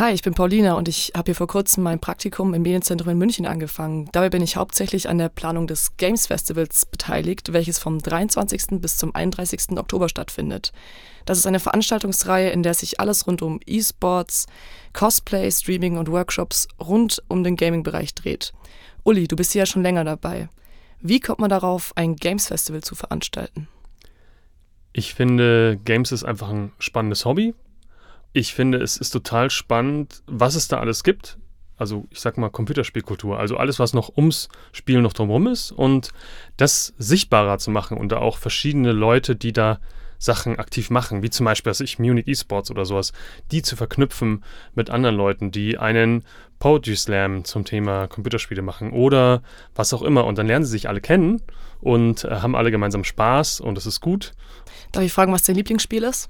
Hi, ich bin Paulina und ich habe hier vor kurzem mein Praktikum im Medienzentrum in München angefangen. Dabei bin ich hauptsächlich an der Planung des Games Festivals beteiligt, welches vom 23. bis zum 31. Oktober stattfindet. Das ist eine Veranstaltungsreihe, in der sich alles rund um E-Sports, Cosplay, Streaming und Workshops rund um den Gaming-Bereich dreht. Uli, du bist hier ja schon länger dabei. Wie kommt man darauf, ein Games Festival zu veranstalten? Ich finde, Games ist einfach ein spannendes Hobby. Ich finde, es ist total spannend, was es da alles gibt. Also ich sag mal Computerspielkultur, also alles, was noch ums Spiel noch drumherum ist und das sichtbarer zu machen und da auch verschiedene Leute, die da Sachen aktiv machen, wie zum Beispiel, was ich, Munich Esports oder sowas, die zu verknüpfen mit anderen Leuten, die einen Poetry Slam zum Thema Computerspiele machen oder was auch immer. Und dann lernen sie sich alle kennen und äh, haben alle gemeinsam Spaß und es ist gut. Darf ich fragen, was dein Lieblingsspiel ist?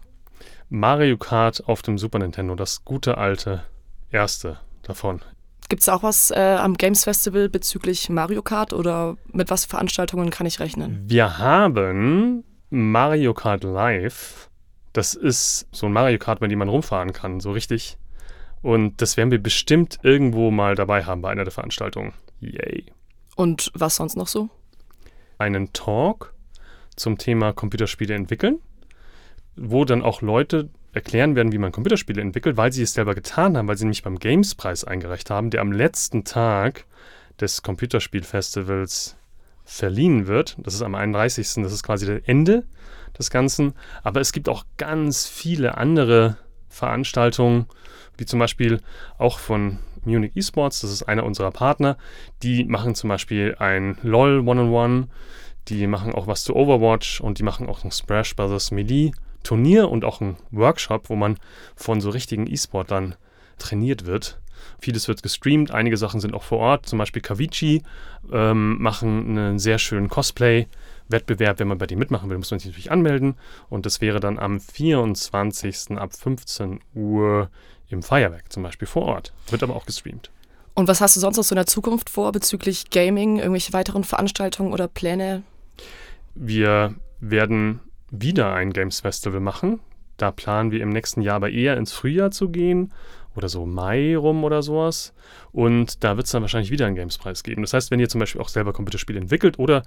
Mario Kart auf dem Super Nintendo, das gute alte erste davon. Gibt es auch was äh, am Games Festival bezüglich Mario Kart oder mit was Veranstaltungen kann ich rechnen? Wir haben Mario Kart Live. Das ist so ein Mario Kart, mit dem man rumfahren kann, so richtig. Und das werden wir bestimmt irgendwo mal dabei haben bei einer der Veranstaltungen. Yay. Und was sonst noch so? Einen Talk zum Thema Computerspiele entwickeln, wo dann auch Leute erklären werden, wie man Computerspiele entwickelt, weil sie es selber getan haben, weil sie nämlich beim Games-Preis eingereicht haben, der am letzten Tag des Computerspielfestivals verliehen wird. Das ist am 31. Das ist quasi das Ende des Ganzen. Aber es gibt auch ganz viele andere Veranstaltungen, wie zum Beispiel auch von Munich Esports, das ist einer unserer Partner. Die machen zum Beispiel ein LOL One-on-One, die machen auch was zu Overwatch und die machen auch ein Smash Bros. Melee Turnier und auch ein Workshop, wo man von so richtigen E-Sportlern trainiert wird. Vieles wird gestreamt, einige Sachen sind auch vor Ort. Zum Beispiel Kavici ähm, machen einen sehr schönen Cosplay-Wettbewerb. Wenn man bei dem mitmachen will, muss man sich natürlich anmelden. Und das wäre dann am 24. ab 15 Uhr im Feuerwerk zum Beispiel vor Ort. Wird aber auch gestreamt. Und was hast du sonst noch so in der Zukunft vor bezüglich Gaming, irgendwelche weiteren Veranstaltungen oder Pläne? Wir werden wieder ein Games Festival machen. Da planen wir im nächsten Jahr aber eher ins Frühjahr zu gehen oder so Mai rum oder sowas. Und da wird es dann wahrscheinlich wieder einen Gamespreis geben. Das heißt, wenn ihr zum Beispiel auch selber Computerspiele entwickelt oder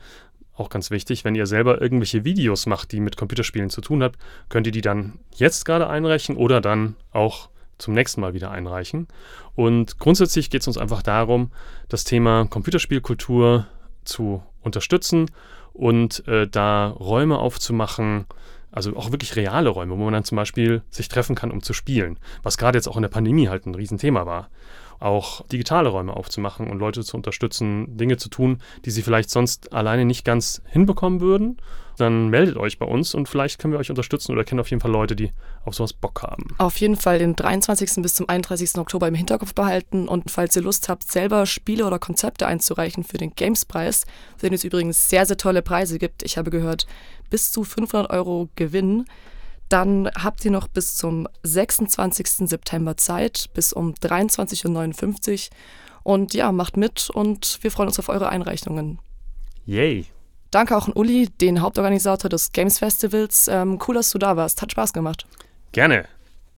auch ganz wichtig, wenn ihr selber irgendwelche Videos macht, die mit Computerspielen zu tun haben, könnt ihr die dann jetzt gerade einreichen oder dann auch zum nächsten Mal wieder einreichen. Und grundsätzlich geht es uns einfach darum, das Thema Computerspielkultur zu unterstützen und äh, da Räume aufzumachen, also auch wirklich reale Räume, wo man dann zum Beispiel sich treffen kann, um zu spielen. Was gerade jetzt auch in der Pandemie halt ein Riesenthema war. Auch digitale Räume aufzumachen und Leute zu unterstützen, Dinge zu tun, die sie vielleicht sonst alleine nicht ganz hinbekommen würden dann meldet euch bei uns und vielleicht können wir euch unterstützen oder kennen auf jeden Fall Leute, die auf sowas Bock haben. Auf jeden Fall den 23. bis zum 31. Oktober im Hinterkopf behalten und falls ihr Lust habt, selber Spiele oder Konzepte einzureichen für den Gamespreis, für den es übrigens sehr, sehr tolle Preise gibt, ich habe gehört, bis zu 500 Euro Gewinn, dann habt ihr noch bis zum 26. September Zeit, bis um 23.59 Uhr. Und ja, macht mit und wir freuen uns auf eure Einreichungen. Yay! Danke auch an Uli, den Hauptorganisator des Games Festivals. Ähm, cool, dass du da warst. Hat Spaß gemacht. Gerne.